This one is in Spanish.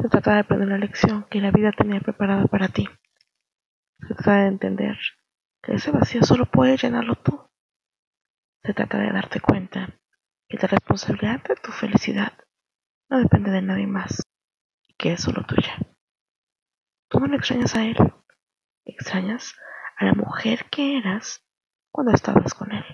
Se trata de aprender la lección que la vida tenía preparada para ti. Se trata de entender que ese vacío solo puedes llenarlo tú. Se trata de darte cuenta que la responsabilidad de tu felicidad no depende de nadie más y que es solo tuya. Tú no le extrañas a él, extrañas a la mujer que eras cuando estabas con él.